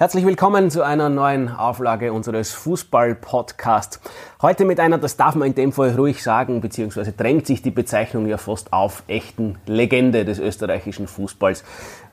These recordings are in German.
Herzlich willkommen zu einer neuen Auflage unseres Fußball-Podcasts. Heute mit einer, das darf man in dem Fall ruhig sagen, beziehungsweise drängt sich die Bezeichnung ja fast auf, echten Legende des österreichischen Fußballs.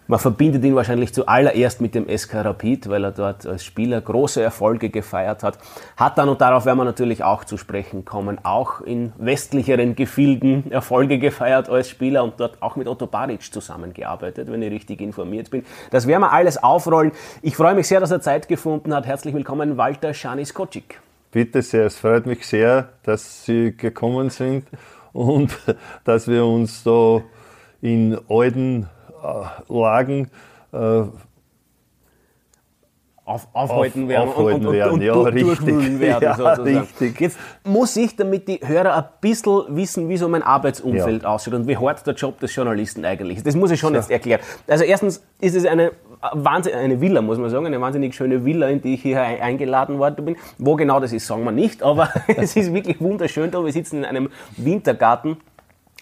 Man verbindet ihn wahrscheinlich zuallererst mit dem SK Rapid, weil er dort als Spieler große Erfolge gefeiert hat. Hat dann, und darauf werden wir natürlich auch zu sprechen kommen, auch in westlicheren Gefilden Erfolge gefeiert als Spieler und dort auch mit Otto Baric zusammengearbeitet, wenn ich richtig informiert bin. Das werden wir alles aufrollen. Ich freue mich sehr, dass er Zeit gefunden hat. Herzlich willkommen, Walter Schaniskocic. Bitte sehr, es freut mich sehr, dass Sie gekommen sind und dass wir uns da in alten Lagen äh, auf, aufhalten auf, werden aufhalten und, und, werden. und, ja, und richtig. werden, ja, sozusagen. richtig. Jetzt muss ich, damit die Hörer ein bisschen wissen, wie so mein Arbeitsumfeld ja. aussieht und wie hart der Job des Journalisten eigentlich ist. Das muss ich schon so. jetzt erklären. Also erstens ist es eine eine Villa, muss man sagen, eine wahnsinnig schöne Villa, in die ich hier eingeladen worden bin. Wo genau das ist, sagen wir nicht, aber es ist wirklich wunderschön da. Wir sitzen in einem Wintergarten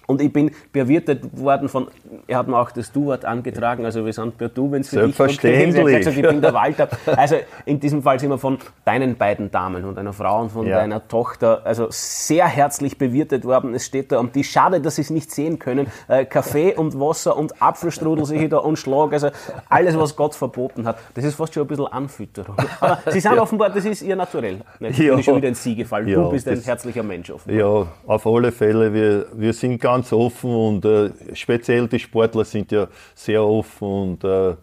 und ich bin bewirtet worden von, er hat mir auch das Du-Wort angetragen, also wir sind per Du, wenn es für Selbstverständlich. dich okay ist. Ich bin der Walter. Also in diesem Fall sind wir von deinen beiden Damen und einer Frau und von ja. deiner Tochter, also sehr herzlich bewirtet worden. Es steht da am Tisch. Schade, dass Sie es nicht sehen können. Äh, Kaffee und Wasser und Apfelstrudel sehe ich da und Schlag. Also alles, was Gott verboten hat. Das ist fast schon ein bisschen Anfütterung. Aber Sie sind ja. offenbar, das ist ihr Naturell. Ja. bin ich schon wieder in Sie gefallen. Du bist ein herzlicher Mensch offenbar. Ja, auf alle Fälle. Wir, wir sind ganz ganz offen und äh, speziell die Sportler sind ja sehr offen und äh,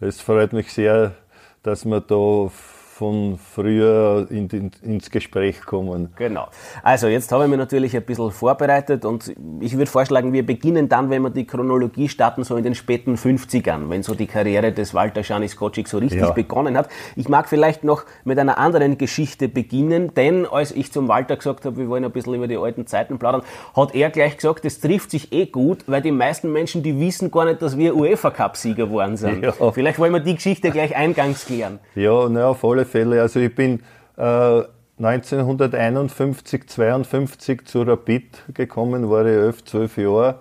es freut mich sehr, dass wir da von früher in, in, ins Gespräch kommen. Genau. Also jetzt habe ich mich natürlich ein bisschen vorbereitet und ich würde vorschlagen, wir beginnen dann, wenn wir die Chronologie starten, so in den späten 50ern, wenn so die Karriere des Walter Schanis Kocik so richtig ja. begonnen hat. Ich mag vielleicht noch mit einer anderen Geschichte beginnen, denn als ich zum Walter gesagt habe, wir wollen ein bisschen über die alten Zeiten plaudern, hat er gleich gesagt, das trifft sich eh gut, weil die meisten Menschen, die wissen gar nicht, dass wir UEFA-Cup-Sieger geworden sind. Ja. Vielleicht wollen wir die Geschichte gleich eingangs klären. Ja, na, auf alle Fälle. Also ich bin äh, 1951, 52 zu Rapid gekommen, war ich 11, 12 Jahre.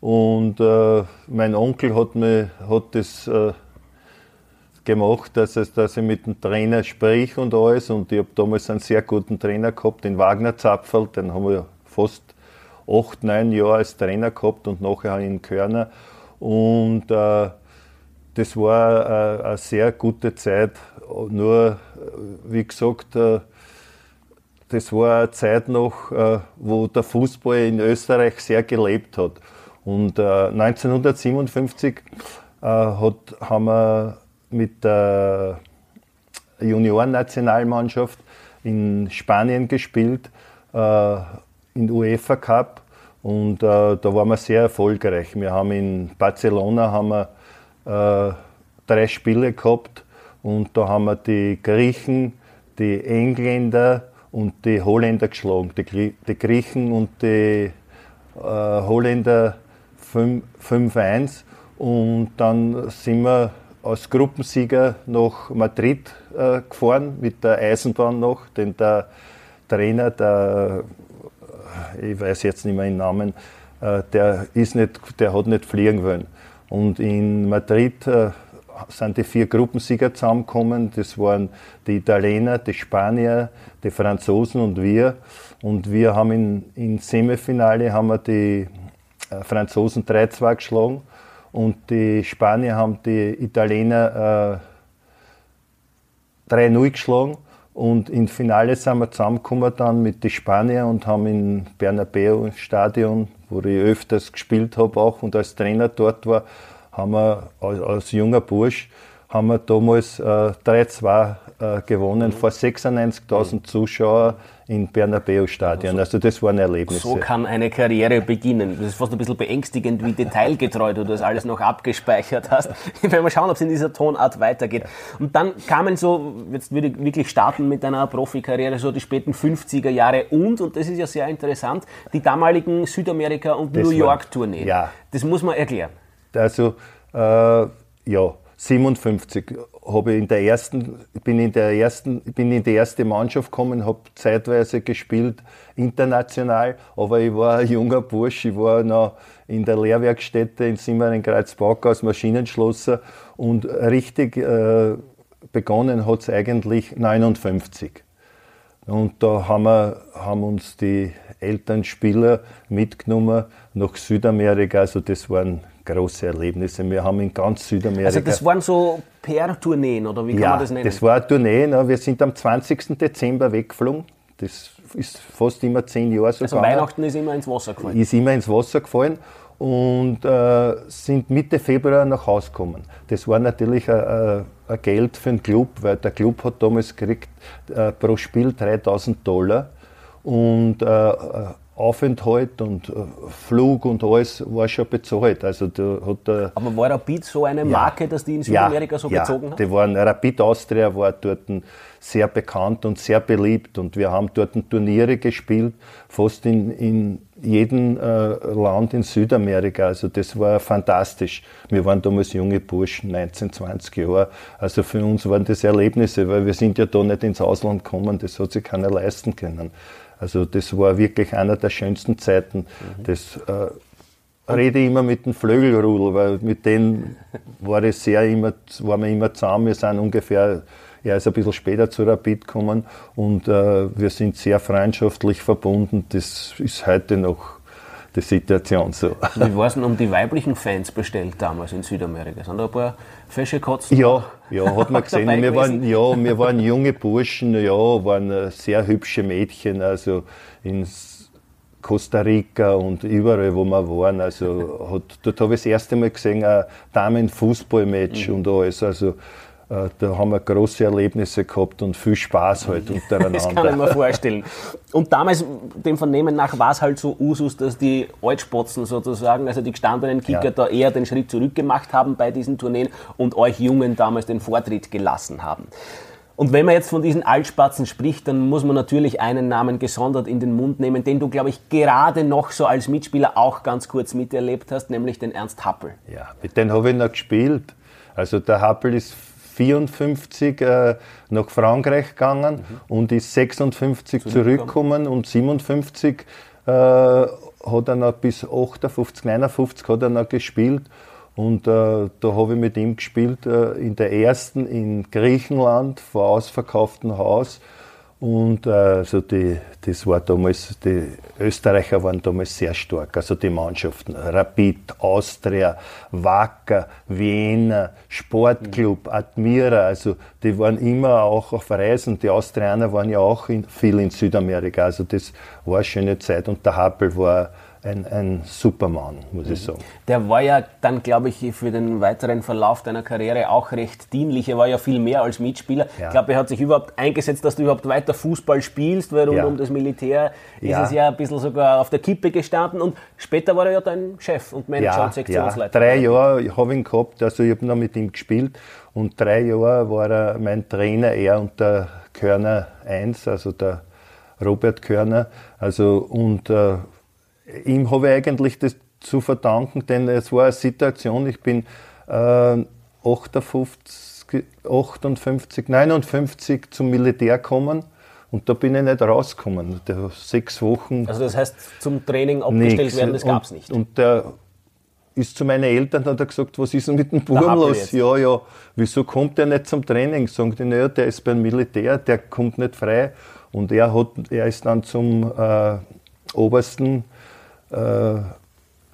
Und äh, mein Onkel hat, mir, hat das äh, gemacht, dass, es, dass ich mit dem Trainer sprich und alles. Und ich habe damals einen sehr guten Trainer gehabt, den Wagner Zapfel, den haben wir fast acht, neun Jahre als Trainer gehabt und nachher in Körner. Und äh, das war äh, eine sehr gute Zeit. Nur, wie gesagt, äh, das war eine Zeit noch, äh, wo der Fußball in Österreich sehr gelebt hat. Und 1957 hat, haben wir mit der Juniorennationalmannschaft in Spanien gespielt, in UEFA Cup. Und da waren wir sehr erfolgreich. Wir haben in Barcelona haben wir äh, drei Spiele gehabt und da haben wir die Griechen, die Engländer und die Holländer geschlagen. Die, die Griechen und die äh, Holländer 5-1 und dann sind wir als Gruppensieger nach Madrid äh, gefahren mit der Eisenbahn noch, denn der Trainer, der, ich weiß jetzt nicht mehr den Namen, äh, der, ist nicht, der hat nicht fliegen wollen. Und in Madrid äh, sind die vier Gruppensieger zusammengekommen. Das waren die Italiener, die Spanier, die Franzosen und wir. Und wir haben in, im Semifinale haben wir die äh, Franzosen 3-2 geschlagen und die Spanier haben die Italiener äh, 3-0 geschlagen. Und im Finale sind wir zusammengekommen dann mit den Spaniern und haben im Bernabeu Stadion, wo ich öfters gespielt habe auch und als Trainer dort war, haben wir als, als junger Bursch haben wir damals äh, 3-2 äh, gewonnen mhm. vor 96.000 mhm. Zuschauern im Bernabeu-Stadion. Also, also, das waren Erlebnisse. So kann eine Karriere beginnen. Das ist fast ein bisschen beängstigend, wie detailgetreu du das alles noch abgespeichert hast. Ich werde mal schauen, ob es in dieser Tonart weitergeht. Und dann kamen so, jetzt würde ich wirklich starten mit deiner Profikarriere, so die späten 50er Jahre und, und das ist ja sehr interessant, die damaligen Südamerika- und das New York-Tourneen. Ja. Das muss man erklären. Also, äh, ja, 57 habe ich in der ersten, bin in der ersten, bin in die erste Mannschaft gekommen, habe zeitweise gespielt international, aber ich war ein junger Bursch, ich war noch in der Lehrwerkstätte in Simmering Kreuzbauck als Maschinenschlosser und richtig äh, begonnen hat es eigentlich 59. Und da haben, wir, haben uns die Elternspieler mitgenommen nach Südamerika. Also das waren große Erlebnisse. Wir haben in ganz Südamerika. Also das waren so PR-Tourneen oder wie kann ja, man das nennen? Das war eine Tournee. Ne? Wir sind am 20. Dezember weggeflogen. Das ist fast immer zehn Jahre so. Also gegangen. Weihnachten ist immer ins Wasser gefallen. Ist immer ins Wasser gefallen und äh, sind Mitte Februar nach Hause gekommen. Das war natürlich ein, ein Geld für den Club, weil der Club hat damals gekriegt äh, pro Spiel 3000 Dollar und äh, Aufenthalt und äh, Flug und alles war schon bezahlt. Also da hat der, Aber war Rapid so eine Marke, ja, dass die in Südamerika ja, so ja, gezogen hat? Die waren, Rapid Austria war dort sehr bekannt und sehr beliebt und wir haben dort Turniere gespielt, fast in, in jedem äh, Land in Südamerika. Also das war fantastisch. Wir waren damals junge Burschen, 19, 20 Jahre. Also für uns waren das Erlebnisse, weil wir sind ja da nicht ins Ausland gekommen, das hat sich keiner leisten können. Also das war wirklich einer der schönsten Zeiten. Mhm. Das äh, rede ich immer mit dem Flögelrudel, weil mit denen war es sehr immer, waren wir immer zusammen. Wir sind ungefähr, er ist ein bisschen später zu Rapid gekommen und äh, wir sind sehr freundschaftlich verbunden. Das ist heute noch die Situation so. Wie war es denn um die weiblichen Fans bestellt damals in Südamerika? Sind da ein paar fesche Kotzen? Ja, ja, hat man gesehen. wir waren, ja, wir waren junge Burschen, ja, waren äh, sehr hübsche Mädchen, also in Costa Rica und überall, wo wir waren. Also hat, dort habe ich das erste Mal gesehen, ein Damen-Fußballmatch mhm. und alles. Also da haben wir große Erlebnisse gehabt und viel Spaß halt untereinander. Das kann ich mir vorstellen. Und damals, dem Vernehmen nach, war es halt so Usus, dass die Altspotzen sozusagen, also die gestandenen Kicker, ja. da eher den Schritt zurück gemacht haben bei diesen Tourneen und euch Jungen damals den Vortritt gelassen haben. Und wenn man jetzt von diesen Altspatzen spricht, dann muss man natürlich einen Namen gesondert in den Mund nehmen, den du, glaube ich, gerade noch so als Mitspieler auch ganz kurz miterlebt hast, nämlich den Ernst Happel. Ja, mit dem habe ich noch gespielt. Also der Happel ist 54 äh, nach Frankreich gegangen mhm. und ist 56 zurückgekommen und 57 äh, hat er noch bis 58, 59 hat er noch gespielt. Und äh, da habe ich mit ihm gespielt äh, in der ersten in Griechenland vor ausverkauftem Haus. Und also die, das war damals, die Österreicher waren damals sehr stark, also die Mannschaften. Rapid, Austria, Wacker, Wiener, Sportclub, mhm. Admira, also die waren immer auch auf Reisen. Die Austrianer waren ja auch in, viel in Südamerika, also das war eine schöne Zeit und der Happel war ein, ein Supermann, muss ich sagen. Der war ja dann, glaube ich, für den weiteren Verlauf deiner Karriere auch recht dienlich. Er war ja viel mehr als Mitspieler. Ja. Ich glaube, er hat sich überhaupt eingesetzt, dass du überhaupt weiter Fußball spielst, weil rund ja. um das Militär ja. ist es ja ein bisschen sogar auf der Kippe gestanden. Und später war er ja dein Chef und Manager und Sektionsleiter. Drei Jahre habe ich ihn gehabt, also ich habe noch mit ihm gespielt. Und drei Jahre war er mein Trainer, er und der Körner 1, also der Robert Körner. Also, und äh, ihm habe ich eigentlich das zu verdanken, denn es war eine Situation, ich bin äh, 58, 58, 59 zum Militär gekommen und da bin ich nicht rausgekommen. Der sechs Wochen. Also das heißt, zum Training abgestellt nix. werden, das gab es nicht. Und der ist zu meinen Eltern und hat gesagt, was ist denn mit dem Buben los? Ja, ja, wieso kommt der nicht zum Training? Sagen die, naja, der ist beim Militär, der kommt nicht frei. Und er, hat, er ist dann zum äh, obersten äh,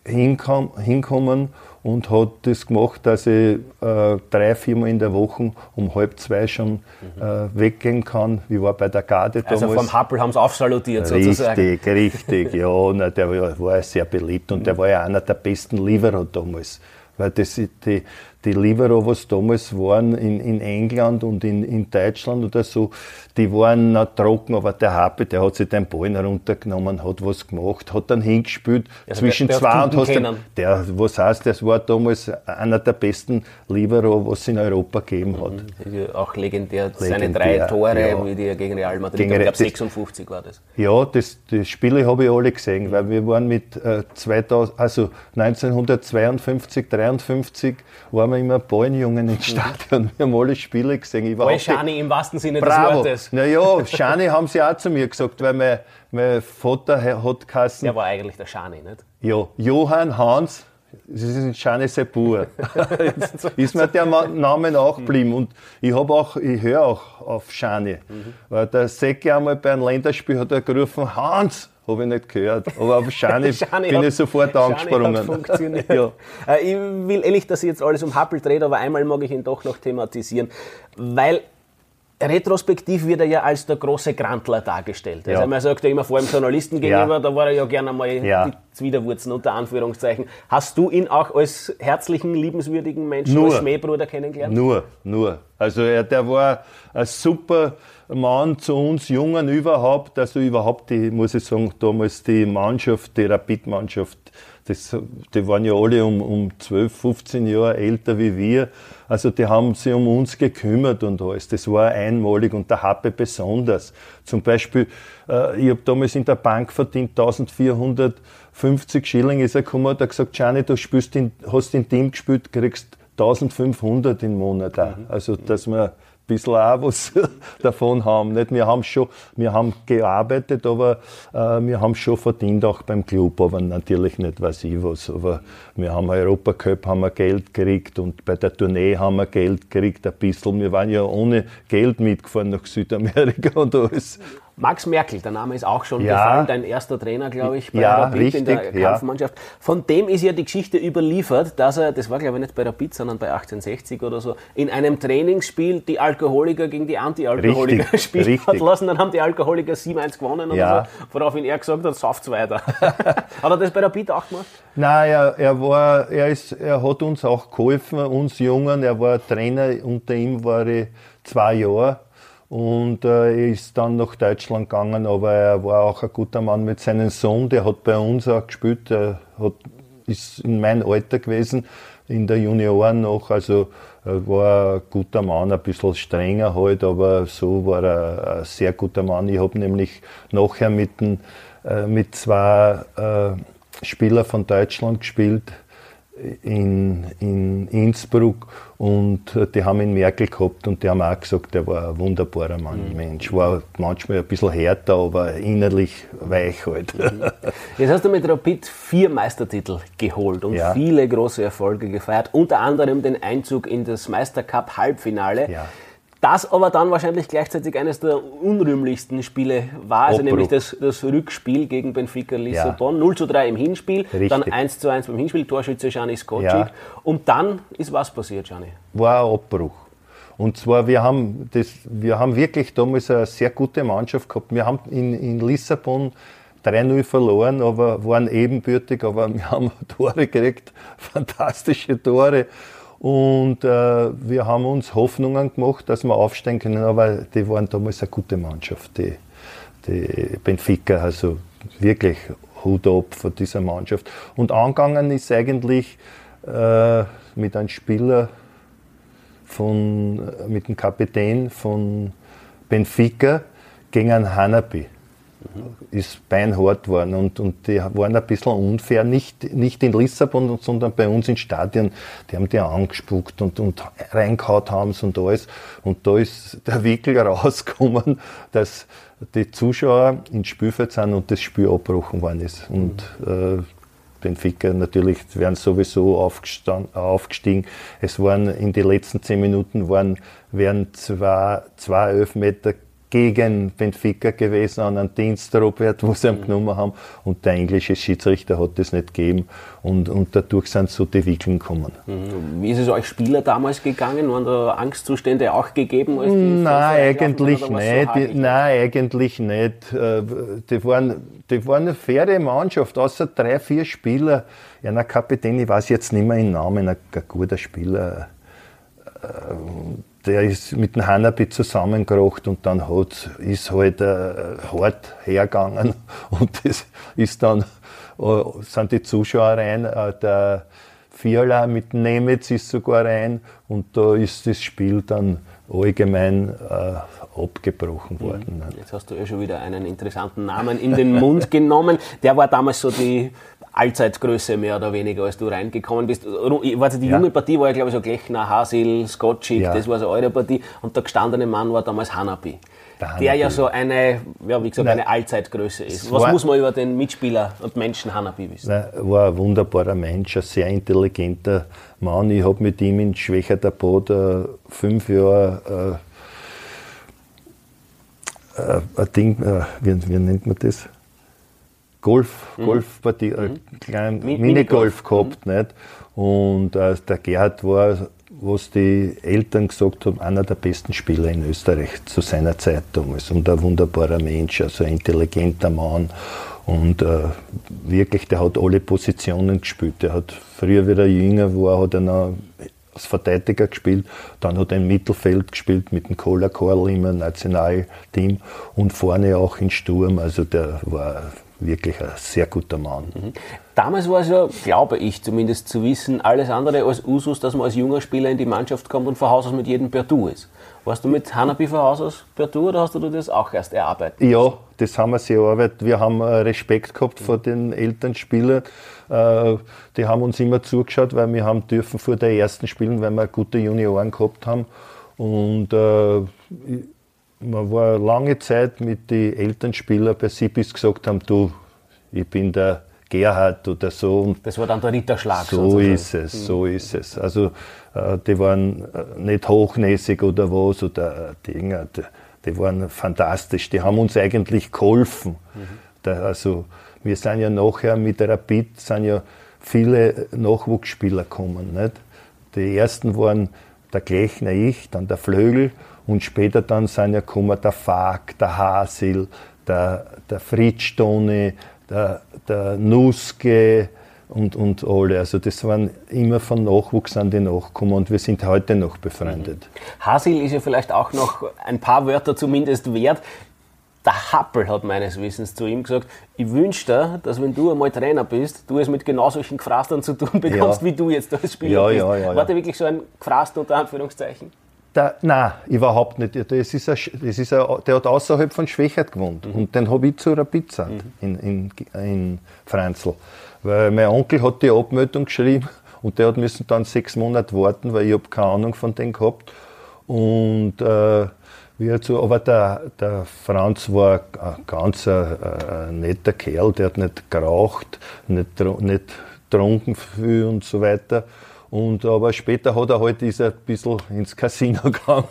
hinkam, hinkommen und hat das gemacht, dass ich äh, drei, viermal in der Woche um halb zwei schon mhm. äh, weggehen kann. Ich war bei der Garde also damals. Also vom Happel haben sie aufsalutiert richtig, sozusagen. Richtig, richtig, ja. Na, der war, war sehr beliebt und mhm. der war ja einer der besten Lieferer damals. Weil das, die, die Libero, was damals waren in, in England und in, in Deutschland oder so, die waren noch trocken, aber der Happe, der hat sich den Ball heruntergenommen, hat was gemacht, hat dann hingespielt also zwischen der, der zwei und hast dann, der, was heißt, das war damals einer der besten Libero, was es in Europa gegeben hat. Mhm. Auch legendär, legendär, seine drei Tore, ja. wie die gegen Real Madrid, gegen, ich glaube 56 war das. Ja, das, die Spiele habe ich alle gesehen, weil wir waren mit äh, 2000, also 1952, 53 waren waren wir immer Ballenjungen im Stadion. Wir haben alle Spiele gesehen. Ich war Schani im wahrsten Sinne Bravo. des Wortes. Naja, Schani haben sie auch zu mir gesagt, weil mein, mein Vater hat geheißen. Der war eigentlich der Schani, nicht? Ja, Johann Hans Es ist Shane Sepur. ist mir der Name nachgeblieben. Und ich habe auch, ich höre auch auf Shane. Mhm. Weil der Säcke einmal bei einem Länderspiel hat er gerufen, Hans, habe ich nicht gehört. Aber auf Shani, bin hat, ich sofort angesprungen. Funktioniert. ja. Äh, ich will ehrlich, dass ich jetzt alles um Happel dreht, aber einmal mag ich ihn doch noch thematisieren, weil retrospektiv wird er ja als der große Grantler dargestellt. Also ja. man sagt ja immer vor dem Journalisten gegenüber, ja. da war er ja gerne mal ja. die Zwiderwurzen unter Anführungszeichen. Hast du ihn auch als herzlichen, liebenswürdigen Menschen, nur, als Schmähbruder kennengelernt? Nur, nur. Also er, der war ein super Mann zu uns Jungen überhaupt, also überhaupt die, muss ich sagen, damals die Mannschaft, die Rapid-Mannschaft, das, die waren ja alle um, um 12, 15 Jahre älter wie wir. Also die haben sich um uns gekümmert und alles. Das war einmalig und der Happe besonders. Zum Beispiel, äh, ich habe damals in der Bank verdient 1450 Schilling. Ist er gekommen und hat gesagt, Gianni, du spielst in, hast in Team gespielt, kriegst 1500 im Monat auch. Mhm. Also, dass man bisschen auch was davon haben. Nicht? Wir haben schon, wir haben gearbeitet, aber äh, wir haben schon verdient auch beim Club, aber natürlich nicht weiß ich was. Aber wir haben Europacup haben wir Geld gekriegt und bei der Tournee haben wir Geld gekriegt, ein bisschen. Wir waren ja ohne Geld mitgefahren nach Südamerika und alles. Max Merkel, der Name ist auch schon ja. gefallen, dein erster Trainer, glaube ich, bei ja, Rapid richtig, in der Kampfmannschaft. Ja. Von dem ist ja die Geschichte überliefert, dass er, das war glaube ich nicht bei Rapid, sondern bei 1860 oder so, in einem Trainingsspiel die Alkoholiker gegen die Anti-Alkoholiker spielen richtig. hat lassen. Dann haben die Alkoholiker 7-1 gewonnen oder so, woraufhin er gesagt hat, sauft's weiter. hat er das bei Rapid auch gemacht? Nein, er, er, war, er, ist, er hat uns auch geholfen, uns Jungen. Er war Trainer, unter ihm war ich zwei Jahre und äh, ist dann nach Deutschland gegangen, aber er war auch ein guter Mann mit seinem Sohn, der hat bei uns auch gespielt, er hat, ist in meinem Alter gewesen, in der Junioren noch, also er war ein guter Mann, ein bisschen strenger halt, aber so war er ein sehr guter Mann. Ich habe nämlich nachher mit, den, äh, mit zwei äh, Spielern von Deutschland gespielt, in, in Innsbruck und äh, die haben ihn Merkel gehabt und die haben auch gesagt, er war ein wunderbarer Mann, mhm. Mensch. War manchmal ein bisschen härter, aber innerlich weich halt. Mhm. Jetzt hast du mit Rapid vier Meistertitel geholt und ja. viele große Erfolge gefeiert, unter anderem den Einzug in das Meistercup Halbfinale. Ja. Das aber dann wahrscheinlich gleichzeitig eines der unrühmlichsten Spiele war, also Obbruch. nämlich das, das, Rückspiel gegen Benfica Lissabon. Ja. 0 zu 3 im Hinspiel, Richtig. dann 1 zu 1 beim Hinspiel, Torschütze Gianni Skocic. Ja. Und dann ist was passiert, Gianni? War ein Abbruch. Und zwar, wir haben, das, wir haben wirklich damals eine sehr gute Mannschaft gehabt. Wir haben in, in Lissabon 3-0 verloren, aber waren ebenbürtig, aber wir haben Tore gekriegt, fantastische Tore. Und äh, wir haben uns Hoffnungen gemacht, dass wir aufsteigen können, aber die waren damals eine gute Mannschaft, die, die Benfica, also wirklich Hut ab von dieser Mannschaft. Und angegangen ist eigentlich äh, mit einem Spieler von, mit dem Kapitän von Benfica gegen einen Hanabi ist beinhart geworden und, und die waren ein bisschen unfair, nicht, nicht in Lissabon, sondern bei uns im Stadion. Die haben die angespuckt und, und reingehaut haben und alles. Und da ist der Wickel rausgekommen, dass die Zuschauer ins Spielfeld sind und das Spiel abgebrochen worden ist. Und äh, Benfica natürlich wären sowieso aufgestiegen. Es waren in den letzten zehn Minuten waren, wären zwei, zwei Elfmeter gegen Benfica gewesen an einem Dienst, Robert, wo sie ihn mhm. genommen haben. Und der englische Schiedsrichter hat das nicht gegeben. Und, und dadurch sind so die Wickeln gekommen. Mhm. Wie ist es euch Spieler damals gegangen? Waren da Angstzustände auch gegeben? Als nein, eigentlich nicht. So nein, eigentlich nicht. Äh, die waren, die waren eine faire Mannschaft, außer drei, vier Spieler. Ja, ein Kapitän, ich weiß jetzt nicht mehr den Namen, ein, ein guter Spieler äh, der ist mit dem Hanabi zusammengebracht und dann hat, ist halt äh, hart hergegangen und das ist dann, äh, sind die Zuschauer rein, äh, der Fiala mit Nemetz ist sogar rein und da ist das Spiel dann allgemein äh, abgebrochen worden. Jetzt hast du ja schon wieder einen interessanten Namen in den Mund genommen. Der war damals so die Allzeitgröße mehr oder weniger, als du reingekommen bist. Also die ja. junge Partie war ja, glaube ich, so Glechner, Hasil, Skotschik, ja. das war so eure Partie. Und der gestandene Mann war damals Hanapi. Der, der ja so eine, ja, wie gesagt, Nein. eine Allzeitgröße ist. Was muss man über den Mitspieler und Menschen Hanapi wissen? Er war ein wunderbarer Mensch, ein sehr intelligenter Mann. Ich habe mit ihm in Schwächerter Boot äh, fünf Jahre äh, äh, ein Ding, äh, wie, wie nennt man das? Golf, mhm. Golfpartie, äh, mhm. klein Minigolf gehabt. Mhm. Nicht? Und äh, der Gerhard war, was die Eltern gesagt haben, einer der besten Spieler in Österreich zu seiner Zeit damals. Und ein wunderbarer Mensch, also ein intelligenter Mann. Und äh, wirklich, der hat alle Positionen gespielt. Der hat früher, wie er jünger war, hat er noch als Verteidiger gespielt. Dann hat er im Mittelfeld gespielt mit dem Kohler Korl im Nationalteam und vorne auch in Sturm. Also der war wirklich ein sehr guter Mann. Mhm. Damals war es ja, glaube ich zumindest zu wissen, alles andere als Usus, dass man als junger Spieler in die Mannschaft kommt und von Haus aus mit jedem per Du ist. Warst du mit Hanabi von Haus aus per Du oder hast du das auch erst erarbeitet? Ja, das haben wir sehr erarbeitet. Wir haben äh, Respekt gehabt vor den Elternspielern. Äh, die haben uns immer zugeschaut, weil wir haben dürfen vor der ersten spielen, weil wir gute Junioren gehabt haben. Und äh, man war lange Zeit mit den Elternspielern bei sie, bis gesagt haben, du, ich bin der Gerhard oder so. Und das war dann der Ritterschlag. So sozusagen. ist es, mhm. so ist es. Also äh, die waren äh, nicht hochnäsig oder was oder äh, Dinge. Die, die waren fantastisch. Die haben uns eigentlich geholfen. Mhm. Da, also wir sind ja nachher mit der Rapid sind ja viele Nachwuchsspieler gekommen. Nicht? Die ersten waren der Glechner ich, dann der Flögel und später dann sind ja gekommen der Fag, der Hasil, der, der Fritz Toni, der, der Nuske und, und alle. Also das waren immer von Nachwuchs an die Nachkommen und wir sind heute noch befreundet. Hasil ist ja vielleicht auch noch ein paar Wörter zumindest wert. Der Happel hat meines Wissens zu ihm gesagt, ich wünsche dir, dass wenn du einmal Trainer bist, du es mit genau solchen Gefrastern zu tun bekommst, ja. wie du jetzt als Spieler ja, bist. Ja, War der wirklich so ein Gefraster unter Anführungszeichen? Der, nein, überhaupt nicht. Das ist ein, das ist ein, der hat außerhalb von Schwächert gewohnt. Mhm. Und den habe ich zu Rapid mhm. in, in, in Franzl. Weil mein Onkel hat die Abmeldung geschrieben und der hat müssen dann sechs Monate warten, weil ich habe keine Ahnung von dem gehabt. Und äh, wie so, aber der, der Franz war ein ganz äh, netter Kerl, der hat nicht geraucht, nicht, nicht getrunken viel und so weiter. Und, aber später hat er halt, ist er ein bisschen ins Casino gegangen.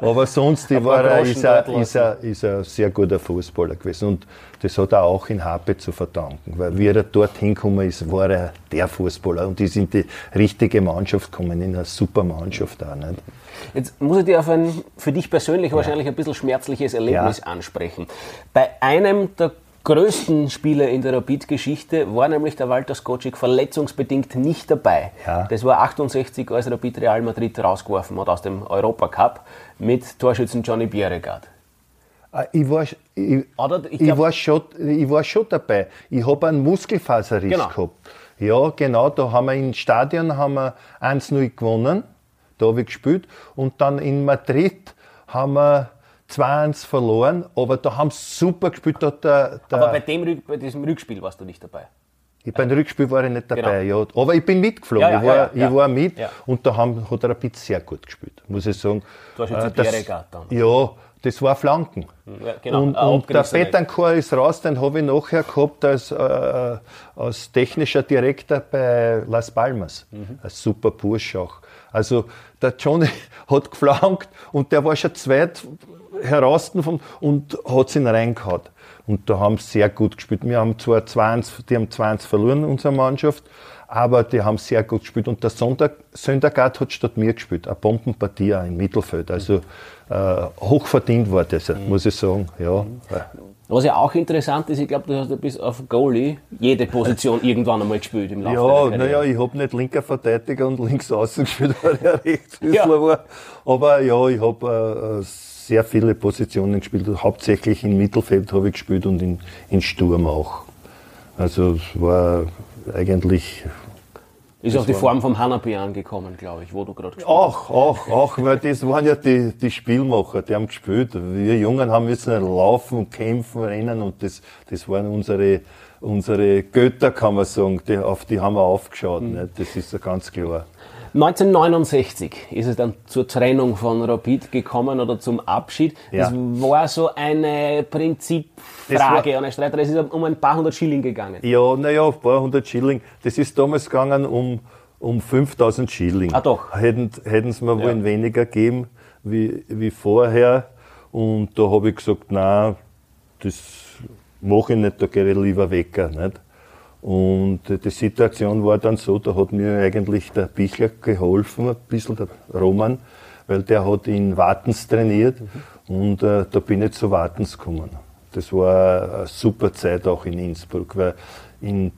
aber sonst die war er, ist, er, ist, er, ist er ein sehr guter Fußballer gewesen. Und das hat er auch in Hape zu verdanken. Weil wie er dort hingekommen ist, war er der Fußballer. Und ist in die richtige Mannschaft gekommen, in eine super Mannschaft auch. Nicht? Jetzt muss ich dir auf ein für dich persönlich ja. wahrscheinlich ein bisschen schmerzliches Erlebnis ja. ansprechen. Bei einem der größten Spieler in der Rapid-Geschichte war nämlich der Walter Skocic verletzungsbedingt nicht dabei. Ja. Das war 68, als Rapid Real Madrid rausgeworfen hat aus dem Europacup mit Torschützen Johnny Bierregard. Ah, ich war, ich, ich, ich, war schon, ich war schon dabei. Ich habe einen Muskelfaserriss genau. gehabt. Ja, genau, da haben wir im Stadion 1-0 gewonnen. Da habe ich gespielt. Und dann in Madrid haben wir 2-1 verloren, aber da haben sie super gespielt. Da der, der aber bei, dem, bei diesem Rückspiel warst du nicht dabei? Ich, beim Rückspiel war ich nicht dabei, genau. ja. Aber ich bin mitgeflogen, ja, ja, ich, war, ja, ich war mit und da haben, hat er ein bisschen sehr gut gespielt, muss ich sagen. Du hast jetzt äh, das, dann. Ja, das war Flanken. genau. Und, und der Betancourt ist raus, den habe ich nachher gehabt als, äh, als technischer Direktor bei Las Palmas. Mhm. Ein super Bursch auch. Also der Johnny hat geflankt und der war schon zweit heraus und hat ihn reingehauen. Und da haben sie sehr gut gespielt. Wir haben zwar 2 die haben 2 verloren, unsere Mannschaft, aber die haben sehr gut gespielt. Und der Sonntag, Söndergaard hat statt mir gespielt. Eine Bombenpartie auch im Mittelfeld. Also hochverdient war das, mhm. muss ich sagen. Ja. Was ja auch interessant ist, ich glaube, du hast ja bis auf Goalie jede Position irgendwann einmal gespielt im Laufe Ja, naja, ich habe nicht linker Verteidiger und links außen gespielt, weil er Rechtshüßler ja. war. Aber ja, ich habe äh, sehr viele Positionen gespielt. Hauptsächlich im Mittelfeld habe ich gespielt und in, in Sturm auch. Also es war eigentlich ist auf die Form vom Hanapi angekommen, glaube ich, wo du gerade gespielt hast. Auch, auch, auch, weil das waren ja die, die Spielmacher, die haben gespielt. Wir Jungen haben müssen laufen, kämpfen, rennen und das, das waren unsere, unsere Götter, kann man sagen, die, auf die haben wir aufgeschaut. Mhm. Ne? Das ist ja ganz klar. 1969 ist es dann zur Trennung von Rapid gekommen oder zum Abschied. Ja. Das war so eine Prinzipfrage, eine Streiterei. Es ist um ein paar hundert Schilling gegangen. Ja, naja, ein paar hundert Schilling. Das ist damals gegangen um, um 5000 Schilling. Ah, doch. Hätten, sie mir ja. wohl weniger gegeben wie, wie vorher. Und da habe ich gesagt, nein, das mache ich nicht, da gehe ich lieber weg. Nicht? Und die Situation war dann so, da hat mir eigentlich der Bichler geholfen, ein bisschen der Roman, weil der hat in Wartens trainiert und äh, da bin ich zu Wartens gekommen. Das war eine super Zeit auch in Innsbruck, weil in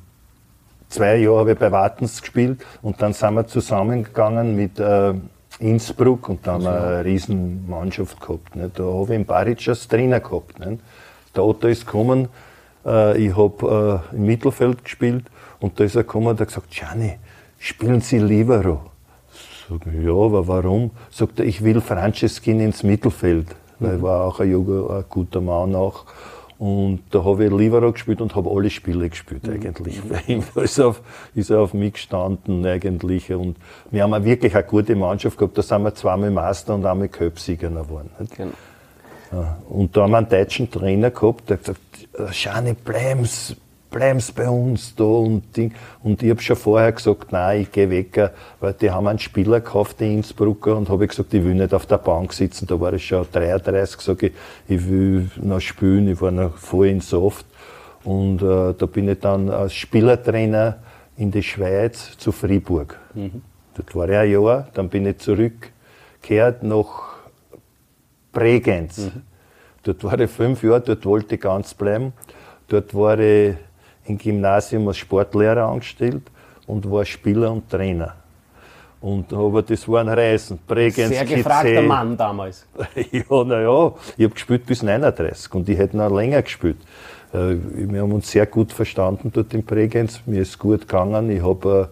zwei Jahren habe ich bei Wartens gespielt und dann sind wir zusammengegangen mit äh, Innsbruck und da haben wir eine riesen Mannschaft gehabt. Ne? Da habe ich einen Baric als Trainer gehabt. Ne? Der Otto ist gekommen, äh, ich habe äh, im Mittelfeld gespielt und da ist er gekommen und hat gesagt, Gianni, spielen Sie Libero? Sag ich, ja, aber warum? Sagt er, ich will Franceskin ins Mittelfeld, weil er war auch ein, junger, ein guter Mann auch. Und da habe ich Libero gespielt und habe alle Spiele gespielt mhm. eigentlich. Bei ihm ist, auf, ist er auf mich gestanden eigentlich. Und wir haben wirklich eine gute Mannschaft gehabt. Da sind wir zweimal Meister und einmal Köpfsieger geworden. Genau. Und da haben wir einen deutschen Trainer gehabt, der hat gesagt, Schani, bleiben's, bleiben's bei uns da und Ding. Und ich habe schon vorher gesagt, nein, ich gehe weg, weil die haben einen Spieler gekauft, die Innsbrucker, und habe gesagt, ich will nicht auf der Bank sitzen. Da war ich schon 33, sage ich, ich will noch spielen, ich war noch voll in Soft. Und äh, da bin ich dann als Spielertrainer in die Schweiz zu Fribourg. Mhm. Dort war ich ein Jahr, dann bin ich zurückgekehrt nach Bregenz. Mhm. Dort war ich fünf Jahre, dort wollte ich ganz bleiben. Dort war ich im Gymnasium als Sportlehrer angestellt und war Spieler und Trainer. Und, aber das waren Reisen. Bregenz, Sehr gefragter Mann damals. ja, naja, ich habe gespielt bis 39 und ich hätte noch länger gespielt. Äh, wir haben uns sehr gut verstanden dort in Bregenz. Mir ist gut gegangen. Ich habe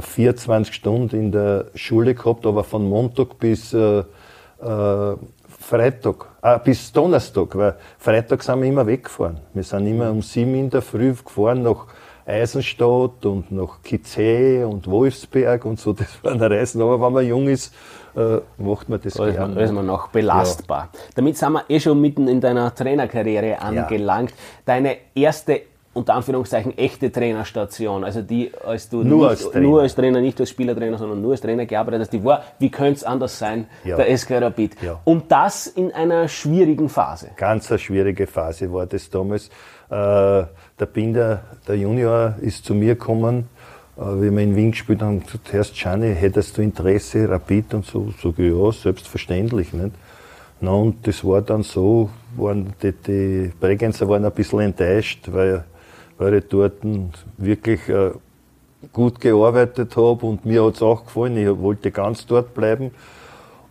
24 Stunden in der Schule gehabt, aber von Montag bis äh, äh, Freitag, äh, bis Donnerstag, weil Freitag sind wir immer weggefahren. Wir sind immer um sieben in der Früh gefahren nach Eisenstadt und nach Kizee und Wolfsberg und so. Das waren Reisen. Aber wenn man jung ist, äh, macht man das da gerne. Da ist man noch belastbar. Ja. Damit sind wir eh schon mitten in deiner Trainerkarriere angelangt. Ja. Deine erste unter Anführungszeichen echte Trainerstation, also die, als du nur, nicht, als, Trainer. nur als Trainer, nicht als Spielertrainer, sondern nur als Trainer gearbeitet hast, die war, wie könnte es anders sein, ja. der SK Rapid. Ja. Und das in einer schwierigen Phase. Ganz eine schwierige Phase war das damals. Äh, der Binder, der Junior, ist zu mir gekommen, äh, wie wir in Wien gespielt haben, gesagt, Herr Gianni, hättest du Interesse, Rapid und so? Ich, ja, selbstverständlich. Nicht? Na, und das war dann so, waren die, die Bregenzer waren ein bisschen enttäuscht, weil weil ich dort wirklich äh, gut gearbeitet habe und mir hat es auch gefallen. Ich wollte ganz dort bleiben.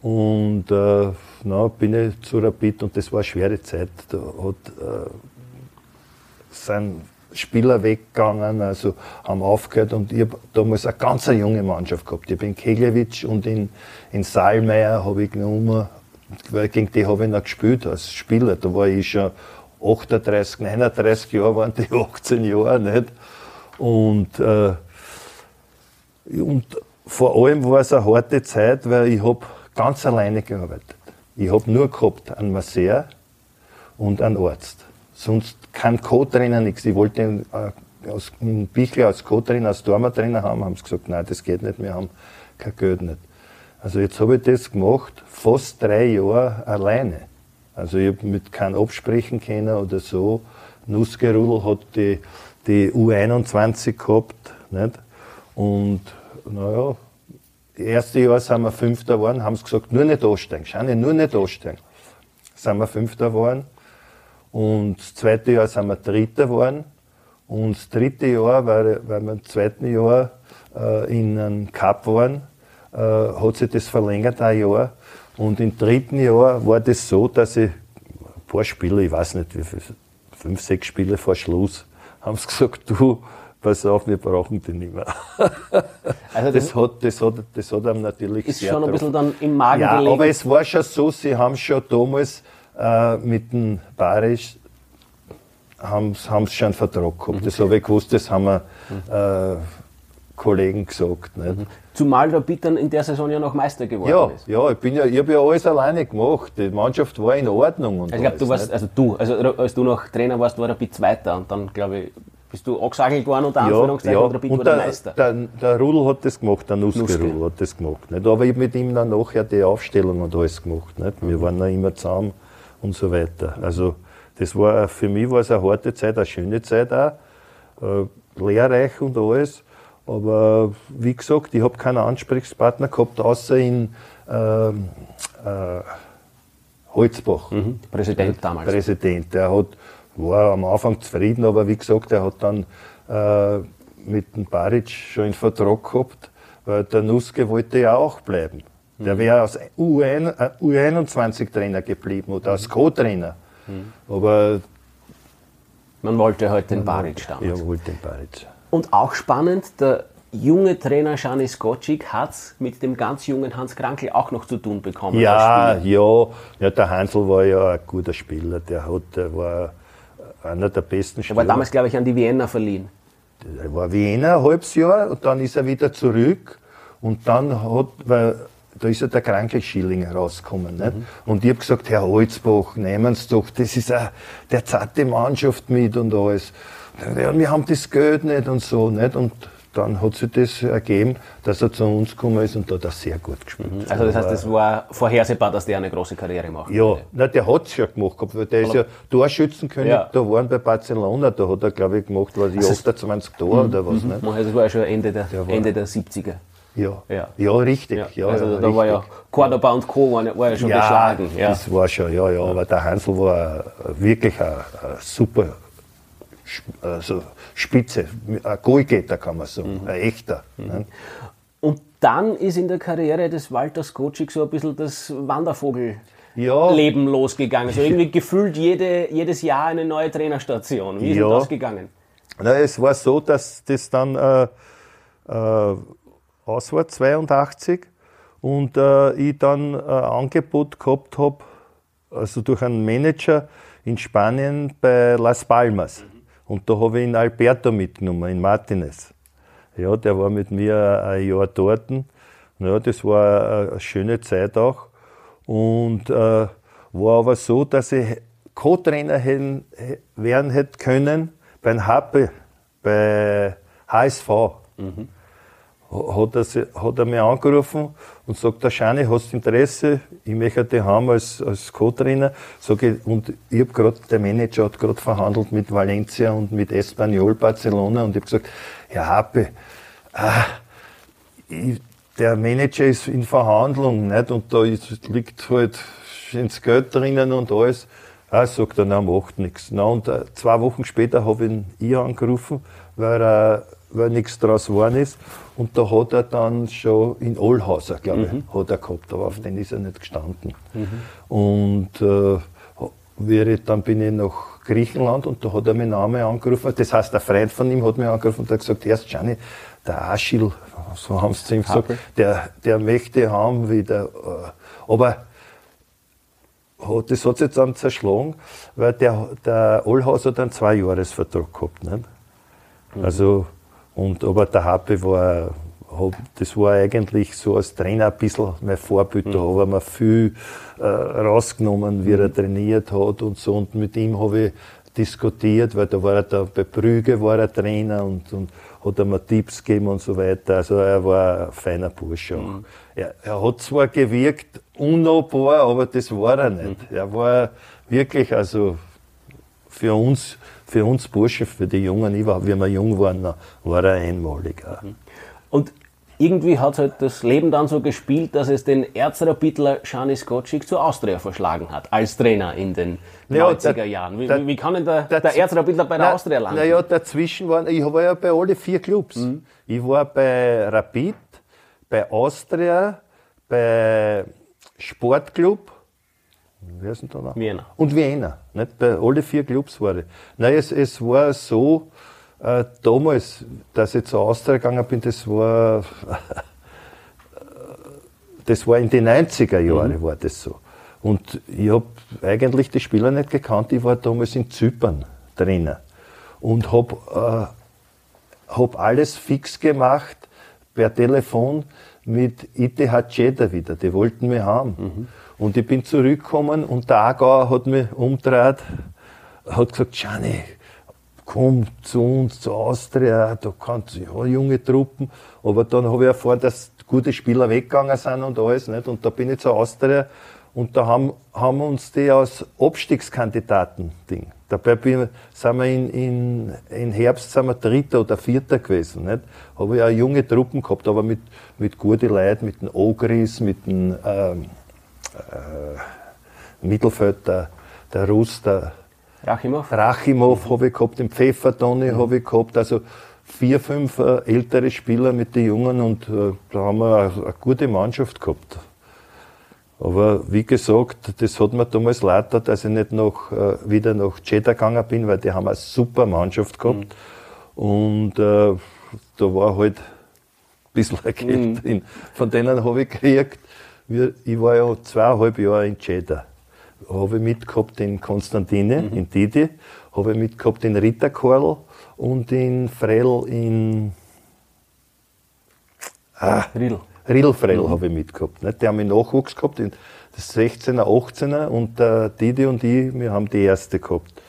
Und äh, na, bin ich zu Rapid und das war eine schwere Zeit. Da hat, äh, sind Spieler weggegangen, also haben aufgehört und ich habe damals eine ganz junge Mannschaft gehabt. Ich habe in Keglewitsch und in, in Saalmeier habe ich genommen, weil gegen die habe ich noch gespielt als Spieler. Da war ich schon 38, 39 Jahre waren die 18 Jahre, nicht? Und, äh, und vor allem war es eine harte Zeit, weil ich habe ganz alleine gearbeitet. Ich habe nur gehabt einen Masseur und einen Arzt. Sonst kein Co-Trainer, nichts. Ich wollte äh, aus, in Bichler als Co-Trainer, als Dormer-Trainer haben, haben sie gesagt, nein, das geht nicht, wir haben kein Geld nicht. Also jetzt habe ich das gemacht, fast drei Jahre alleine. Also ich habe mit keinem absprechen können oder so. Nussgerudel hat die, die U21 gehabt. Nicht? Und naja, das erste Jahr sind wir Fünfter geworden, haben sie gesagt, nur nicht aussteigen. Schau nur nicht aussteigen. Sind wir Fünfter geworden. Und das zweite Jahr sind wir Dritter geworden. Und das dritte Jahr, weil, weil wir im zweiten Jahr äh, in einem Cup waren, äh, hat sich das verlängert, ein Jahr. Und im dritten Jahr war das so, dass ich ein paar Spiele, ich weiß nicht wie viele, fünf, sechs Spiele vor Schluss, haben sie gesagt, du, pass auf, wir brauchen die nicht mehr. Also das, das, hat, das, hat, das hat einem natürlich ist sehr schon ein bisschen dann im Magen ja, gelegen. aber es war schon so, sie haben schon damals äh, mit dem Barisch haben sie schon einen Vertrag gehabt. Das habe ich gewusst, das haben wir äh, Kollegen gesagt. Nicht? Zumal Rapid dann in der Saison ja noch Meister geworden Ja, ist. ja, ich, bin ja, ich habe ja alles alleine gemacht. Die Mannschaft war in Ordnung. Und Also ich glaube, du warst, also du, also als du noch Trainer warst, war Rapid Zweiter und dann, glaube ich, bist du angesagelt worden unter nicht? Anführungszeichen und Rapid und war der der, Meister. der, der Rudel hat das gemacht, der Nuske, Nuske. Rudel hat das gemacht. Nicht? Aber ich habe mit ihm dann nachher die Aufstellung und alles gemacht. Nicht? Wir waren dann immer zusammen und so weiter. Also das war, für mich war es eine harte Zeit, eine schöne Zeit auch, äh, lehrreich und alles. Aber wie gesagt, ich habe keinen Ansprechpartner gehabt, außer in ähm, äh, Holzbach. Mhm. Präsident damals. Präsident. Der hat, war am Anfang zufrieden, aber wie gesagt, er hat dann äh, mit dem Baric schon einen Vertrag gehabt, weil der Nuske wollte ja auch bleiben. Der wäre als UN, äh, U21-Trainer geblieben oder als Co-Trainer. Aber Man wollte halt den Baric damals. er wollte den Baric. Und auch spannend, der junge Trainer Janis Skocic hat mit dem ganz jungen Hans Krankel auch noch zu tun bekommen. Ja, ja, ja, der Hansel war ja ein guter Spieler. Der, hat, der war einer der besten Er Spieler. war damals, glaube ich, an die Vienna verliehen. Er war Wiener ein halbes Jahr und dann ist er wieder zurück und dann hat, weil da ist ja der Krankelschilling rausgekommen. Nicht? Und ich habe gesagt, Herr Holzbach, nehmen Sie doch, das ist auch der zarte Mannschaft mit und alles. Ja, wir haben das Geld nicht und so. Nicht? Und dann hat sich das ergeben, dass er zu uns gekommen ist und da hat er sehr gut gespielt. Also das heißt, es war vorhersehbar, dass der eine große Karriere macht. Ja, na, der hat es ja gemacht gehabt, weil der ist ja Torschützenkönig Ja. da waren bei Barcelona, da hat er, glaube ich, gemacht, was ich, 28 Tore oder was. Nicht? Also das war ja schon Ende der, Der Ende der 70er. Ja. Ja. ja, richtig. Ja. also ja, da war ja richtig. Cordoba und Co. war, ja schon geschlagen. Ja. das war schon, ja, ja, aber der Hansel war wirklich ein, ein super also Spitze, ein Goalgetter kann man sagen, Mhm. ein echter. ne? Und dann ist in der Karriere des Walter Skocic so ein bisschen das Wandervogel Ja, Leben losgegangen. Also irgendwie gefühlt jede, jedes Jahr eine neue Trainerstation. Wie ist Ja. das gegangen? Na, es war so, dass das dann äh, äh, aus war, 82, und äh, ich dann ein Angebot gehabt habe, also durch einen Manager in Spanien bei Las Palmas. Und da habe ich ihn Alberto mitgenommen, in Martinez. Ja, der war mit mir ein Jahr dort. Ja, das war eine schöne Zeit auch. Und äh, war aber so, dass ich Co-Trainer werden hätte können beim Happe, bei HSV. Hat, er, hat er mich angerufen und sagt, der Schani, hast Interesse? Ich möchte dich haben als, als Co-Trainer. Sag ich, und ich habe gerade, der Manager hat gerade verhandelt mit Valencia und mit Espanyol Barcelona und ich habe gesagt, Herr Happe, ah, ich, der Manager ist in Verhandlung, nicht? Und da ist, liegt halt ins Geld drinnen und alles. Ah, sagt er, na, macht nichts. Na, und äh, zwei Wochen später habe ich ihn ich angerufen, weil, er, weil nichts draus geworden ist. Und da hat er dann schon in Olhauser, glaube ich, hat er gehabt, aber auf den ist er nicht gestanden. Und äh, ich, dann bin ich nach Griechenland und da hat er meinen Namen angerufen. Das heißt, ein Freund von ihm hat mich angerufen und hat gesagt, erst Gianni, der Aschil, so haben sie zu ihm gesagt, der, der möchte haben wieder. äh, Aber hat, das hat sich dann zerschlagen, weil der, der Olhaus hat einen Zweijahresvertrag gehabt. Nicht? Also, und, aber der Happe war, das war eigentlich so als Trainer ein bisschen mein Vorbild. Da habe ich mir viel äh, rausgenommen, wie er trainiert hat und so. Und mit ihm habe ich diskutiert, weil da war er da, bei Brügge war er Trainer und, und hat er mir Tipps gegeben und so weiter. Also er war ein feiner Bursche auch. Er, er hat zwar gewirkt unnahbar, aber das war er nicht. Er war wirklich, also für uns, für uns Bursche, für die Jungen, ich war, wie wir jung waren, war er einmalig. auch. Und irgendwie hat halt das Leben dann so gespielt, dass es den Erzrapidler Janis Skocic zur Austria verschlagen hat, als Trainer in den Ja, 90er der- Jahren. Wie, der- wie kann denn der, der- der Erzrapidler bei der Na- Austria landen? Naja, dazwischen waren, ich war ja bei alle vier Clubs. Mhm. Ich war bei Rapid, bei Austria, bei Sportclub, wie heißt denn da noch? Vienna. Und Vienna. Nicht? Bei alle vier Clubs war ich. Nein, es, es war so, äh, damals, dass ich zur Austria gegangen bin, das war, das war in den 90er Jahren war das so. Und ich habe eigentlich die Spieler nicht gekannt, ich war damals in Zypern. Trainer. Und habe äh, hab alles fix gemacht per Telefon mit ITH Jeddah wieder. Die wollten mich haben. Mhm. Und ich bin zurückgekommen und der Aargauer hat mich umgedreht, hat gesagt, Gianni, komm zu uns, zu Austria, da kannst du, ja, junge Truppen. Aber dann habe ich erfahren, dass gute Spieler weggegangen sind und alles, nicht? Und da bin ich zu Austria und da haben, haben uns die als Abstiegskandidaten Ding. Dabei sind wir in, in, in Herbst sind wir Dritter oder Vierter gewesen. Nicht? Habe ich auch junge Truppen gehabt, aber mit, mit guten Leuten, mit den Ogris, mit dem ähm, äh, Mittelfeld, der, der Russ, der Rachimov, Rachimov habe ich gehabt, den Pfeffertonne mhm. habe ich gehabt. Also vier, fünf äh, ältere Spieler mit den Jungen und äh, da haben wir eine, eine gute Mannschaft gehabt. Aber wie gesagt, das hat mir damals leid, dass ich nicht noch, äh, wieder nach Jeddah gegangen bin, weil die haben eine super Mannschaft gehabt. Mhm. Und äh, da war halt ein bisschen Geld mhm. drin. Von denen habe ich gekriegt, ich war ja zweieinhalb Jahre in Jeddah. Habe ich mitgehabt in Konstantine, mhm. in Didi, habe ich mitgehabt in Ritterkorl und in Frell in ah, Riedl. Riedelfrell mhm. habe ich mitgehabt. Nicht? Die haben einen Nachwuchs gehabt, das 16er, 18er und der Didi und ich, wir haben die erste gehabt.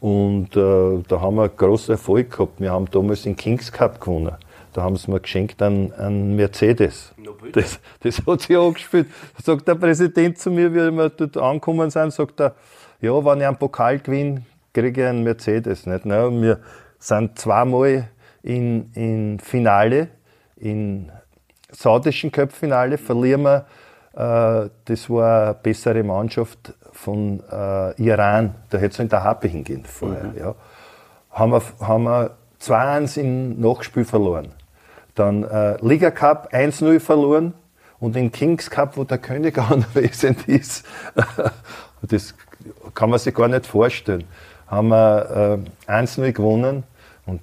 Und äh, da haben wir einen großen Erfolg gehabt. Wir haben damals den Kings Cup gewonnen. Da haben sie mir geschenkt an, an Mercedes. Das, das hat sich angespielt. Da sagt der Präsident zu mir, wie wir dort angekommen sind, sagt er, ja, wenn ich einen Pokal gewinne, kriege ich einen Mercedes. Nicht? Na, wir sind zweimal in, in Finale in saudischen Cup-Finale verlieren wir. Äh, das war eine bessere Mannschaft von äh, Iran. Da hätte es in der Happe hingehen vorher. Mhm. Ja. Haben wir, haben wir 2-1 im Nachspiel verloren. Dann äh, Liga Cup 1-0 verloren und den Kings Cup, wo der König anwesend ist, das kann man sich gar nicht vorstellen, haben wir äh, 1-0 gewonnen und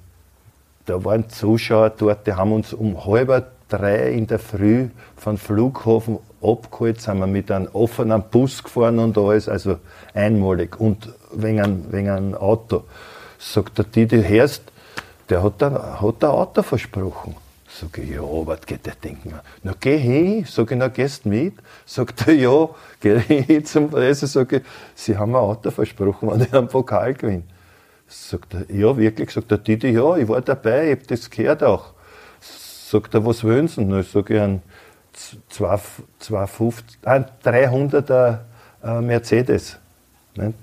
da waren Zuschauer dort, die haben uns um halber drei in der Früh vom Flughafen abgeholt, sind wir mit einem offenen Bus gefahren und alles, also einmalig. Und wegen einem, wegen einem Auto. Sagt der Didi, hörst, der hat ein, hat ein Auto versprochen. Sag ich, ja, was geht der denken? Na, geh hin. Sag ich, na, gehst mit? Sagt er, ja, geh hin zum Preise. Sag ich, Sie haben ein Auto versprochen, wenn ich einen Pokal gewinne. Sagt er, ja, wirklich? Sagt der Didi, ja, ich war dabei, ich hab das gehört auch. Sagt er, was wollen Sie? Na, ich sage, ein 250, ein 300er äh, Mercedes. Nicht?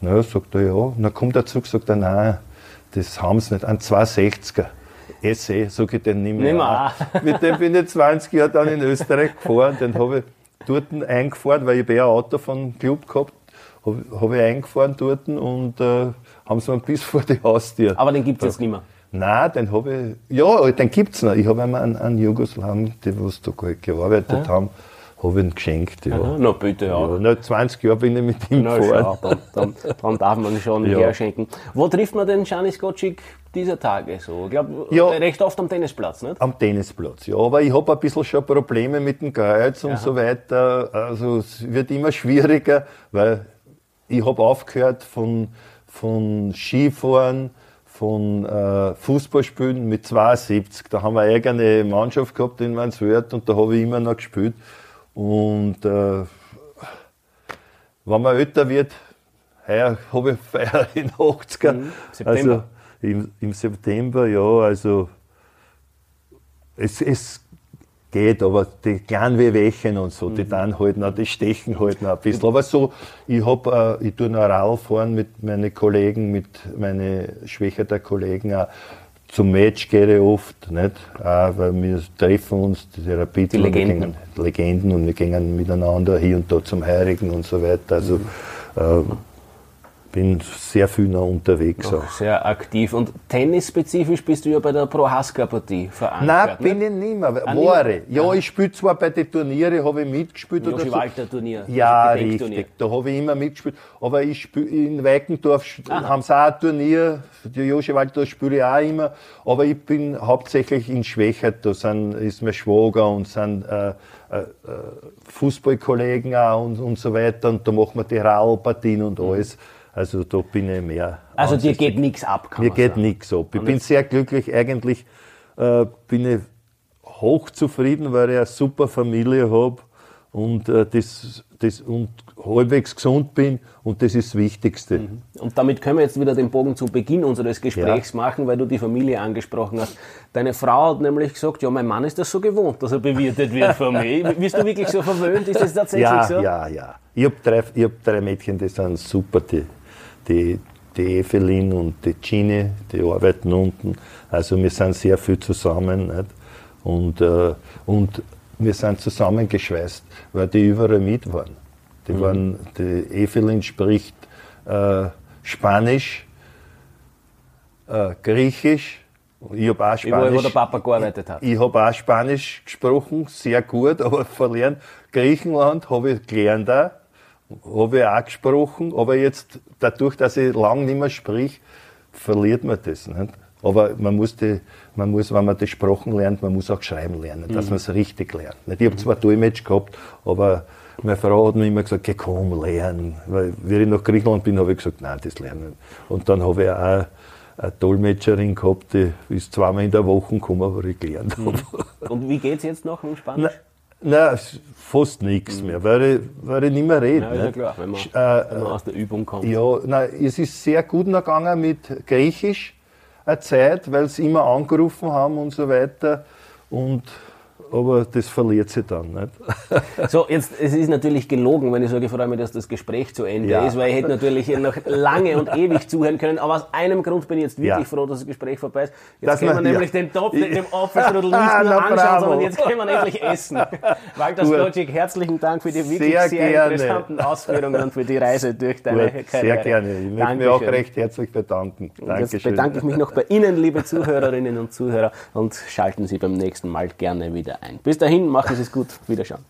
Na, sagt er, ja. dann kommt er zurück, sagt er, nein, das haben sie nicht. Ein 260er. SE, sage ich den nicht mehr. Nicht mehr. Mit dem bin ich 20 Jahre dann in Österreich gefahren. Den habe ich dort eingefahren, weil ich ein Auto vom Club gehabt habe hab ich eingefahren dort und äh, haben sie mir bis vor die Haustür. Aber den gibt es jetzt nicht mehr. Nein, den habe ich, ja, den gibt es noch. Ich habe einmal einen, einen Jugoslawen, die was da gearbeitet ja. haben, habe ich ihn geschenkt. Ja. Aha, na bitte, ja. ja na, 20 Jahre bin ich mit ihm na, gefahren. Dann, dann, dann, darf man schon ja. herschenken. Wo trifft man den Janis Gotschik dieser Tage so? Ich glaube, ja, recht oft am Tennisplatz, nicht? Am Tennisplatz, ja. Aber ich habe ein bisschen schon Probleme mit dem Kreuz und Aha. so weiter. Also es wird immer schwieriger, weil ich habe aufgehört von, von Skifahren, von äh, Fußballspielen mit 72. Da haben wir eine eigene Mannschaft gehabt in Manswert und da habe ich immer noch gespielt. Und äh, wenn man älter wird, heuer habe ich Feier in 80er. Mhm, September. Also im, im September, ja, also es, es geht, aber die kleinen Wehwehchen und so, mhm. die dann halt noch, die stechen halt noch ein bisschen. Aber so, ich hab, äh, ich tue noch Rall fahren mit meinen Kollegen, mit meinen schwächeren Kollegen auch. Zum Match gehe ich oft, nicht? Auch, weil wir treffen uns, die Therapie, die Legenden. Gehen, Legenden und wir gehen miteinander hier und da zum Heirigen und so weiter. Also, äh, bin sehr viel noch unterwegs. Auch. Sehr aktiv. Und tennisspezifisch bist du ja bei der Pro Haska-Partie verankert. Nein, bin ne? ich nicht mehr. Ah, Ware. Ja, Aha. ich spiele zwar bei den Turnieren, habe ich mitgespielt. Joshi so. Walter Turnier. Ja, richtig. Da habe ich immer mitgespielt. Aber ich spiele in Weikendorf haben sie auch ein Turnier. Die Joshi Walter spiele ich auch immer. Aber ich bin hauptsächlich in Schwächert. Da sind, ist mein Schwager und sind äh, äh, äh Fußballkollegen auch und, und so weiter. Und da machen wir die Rallpartien und mhm. Also da bin ich mehr. Also dir geht nichts ab, kann Mir geht nichts ab. Ich bin sehr glücklich. Eigentlich äh, bin ich hochzufrieden, weil ich eine super Familie habe und, äh, das, das, und halbwegs gesund bin und das ist das Wichtigste. Mhm. Und damit können wir jetzt wieder den Bogen zu Beginn unseres Gesprächs ja. machen, weil du die Familie angesprochen hast. Deine Frau hat nämlich gesagt, ja, mein Mann ist das so gewohnt, dass er bewirtet wird von mir. Bist du wirklich so verwöhnt? Ist das tatsächlich ja, so? Ja, ja. Ich habe drei, hab drei Mädchen, die sind super. Die, die, die Evelyn und die Gini, die arbeiten unten. Also wir sind sehr viel zusammen. Nicht? Und, äh, und wir sind zusammengeschweißt, weil die überall mit waren. Die, mhm. waren, die Evelyn spricht äh, Spanisch, äh, Griechisch, ich habe auch Spanisch. wo der Papa gearbeitet hat. Ich, ich habe auch Spanisch gesprochen, sehr gut, aber verlernt. Griechenland habe ich gelernt auch, habe ich auch gesprochen, aber jetzt, dadurch, dass ich lange nicht mehr sprich, verliert man das. Nicht? Aber man muss, die, man muss, wenn man die Sprachen lernt, man muss auch schreiben lernen, dass mhm. man es richtig lernt. Ich habe zwar Dolmetsch gehabt, aber meine Frau hat mir immer gesagt, geh komm, lernen. Weil, wie ich nach Griechenland bin, habe ich gesagt, nein, das lernen. Und dann habe ich auch eine Dolmetscherin gehabt, die ist zweimal in der Woche gekommen, wo ich gelernt habe. Mhm. Und wie geht es jetzt noch mit Spanisch? Nein, fast nichts mehr, weil ich, weil ich nicht mehr rede. Ja, ist ja klar, wenn man, äh, wenn man aus der Übung kommt. Ja, nein, es ist sehr gut gegangen mit Griechisch eine Zeit, weil sie immer angerufen haben und so weiter. Und aber das verliert sie dann nicht. So, jetzt, es ist natürlich gelogen, wenn ich sage, ich freue mich, dass das Gespräch zu Ende ja. ist, weil ich hätte natürlich noch lange und ewig zuhören können, aber aus einem Grund bin ich jetzt wirklich ja. froh, dass das Gespräch vorbei ist. Jetzt dass können wir nämlich den Topf, den dem Apfelstrudel nicht nur anschauen, bravo. sondern jetzt können wir endlich essen. Walter Skocik, herzlichen Dank für die wirklich sehr, sehr interessanten Ausführungen und für die Reise durch deine Gut, Karriere. Sehr gerne. Ich möchte mich auch recht herzlich bedanken. Dankeschön. Jetzt bedanke ich mich noch bei Ihnen, liebe Zuhörerinnen und Zuhörer, und schalten Sie beim nächsten Mal gerne wieder ein. Bis dahin, machen Sie es gut. Wiederschauen.